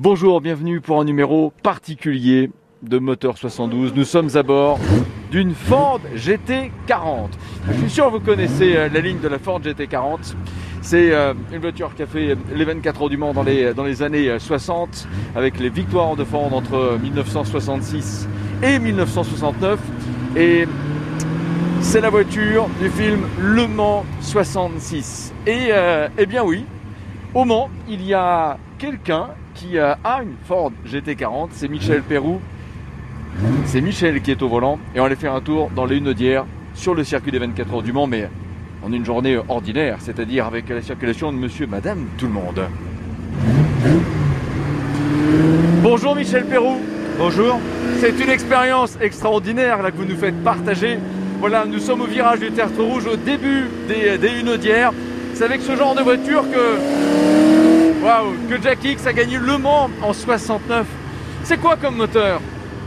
Bonjour, bienvenue pour un numéro particulier de Moteur 72. Nous sommes à bord d'une Ford GT40. Je suis sûr que vous connaissez euh, la ligne de la Ford GT40. C'est euh, une voiture qui a fait les 24 heures du Mans dans les, dans années 60 avec les victoires de Ford entre 1966 et 1969. Et c'est la voiture du film Le Mans 66. Et euh, eh bien oui, au Mans, il y a quelqu'un qui a une Ford GT40, c'est Michel Perrou. C'est Michel qui est au volant et on aller faire un tour dans les Hunaudières sur le circuit des 24 heures du Mans, mais en une journée ordinaire, c'est-à-dire avec la circulation de monsieur, madame, tout le monde. Bonjour Michel Perrou. Bonjour. C'est une expérience extraordinaire là, que vous nous faites partager. Voilà, nous sommes au virage du Tertre Rouge au début des, des Hunaudières. C'est avec ce genre de voiture que, waouh, que Jack X a gagné Le Mans en 69. C'est quoi comme moteur?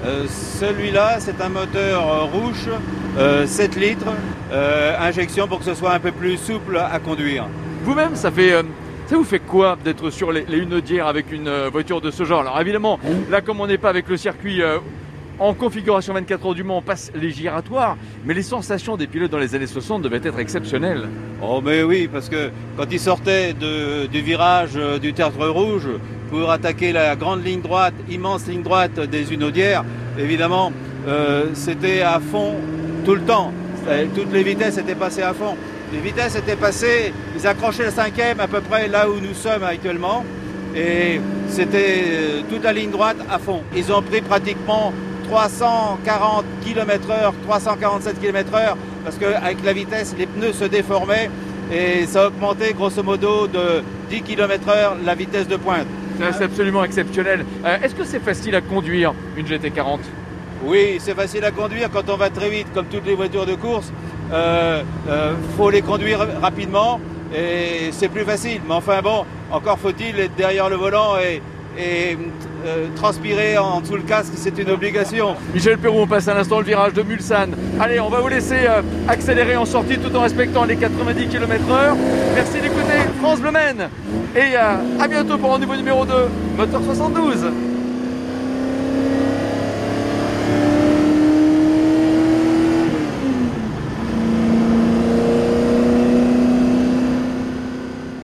Euh, Celui-là, c'est un moteur euh, rouge, euh, 7 litres, euh, injection pour que ce soit un peu plus souple à conduire. Vous-même, ça fait. ça vous fait quoi d'être sur les, les avec une voiture de ce genre? Alors évidemment, là comme on n'est pas avec le circuit en configuration 24 heures du Mans, on passe les giratoires, mais les sensations des pilotes dans les années 60 devaient être exceptionnelles. Oh mais oui, parce que quand il sortait de- du virage euh, du Tertre Rouge pour attaquer la grande ligne droite, immense ligne droite des Hunaudières, évidemment, euh, c'était à fond tout le temps. Toutes les vitesses étaient passées à fond. Les vitesses étaient passées, ils accrochaient le cinquième à peu près là où nous sommes actuellement. Et c'était euh, toute la ligne droite à fond. Ils ont pris pratiquement 340 km heure, 347 km heure, parce qu'avec la vitesse, les pneus se déformaient et ça a augmenté grosso modo de 10 km heure la vitesse de pointe. C'est absolument exceptionnel. Euh, Est-ce que c'est facile à conduire une GT40 Oui, c'est facile à conduire quand on va très vite, comme toutes les voitures de course. Euh, euh, faut les conduire rapidement et c'est plus facile. Mais enfin bon, encore faut-il être derrière le volant et, et, euh, transpirer en dessous le casque, c'est une obligation. Michel Perrou, on passe à l'instant le virage de Mulsanne. Allez, on va vous laisser euh, accélérer en sortie tout en respectant les 90 km/h. Merci d'écouter France Bleu. Et euh, à bientôt pour un nouveau numéro 2, Moteur 72.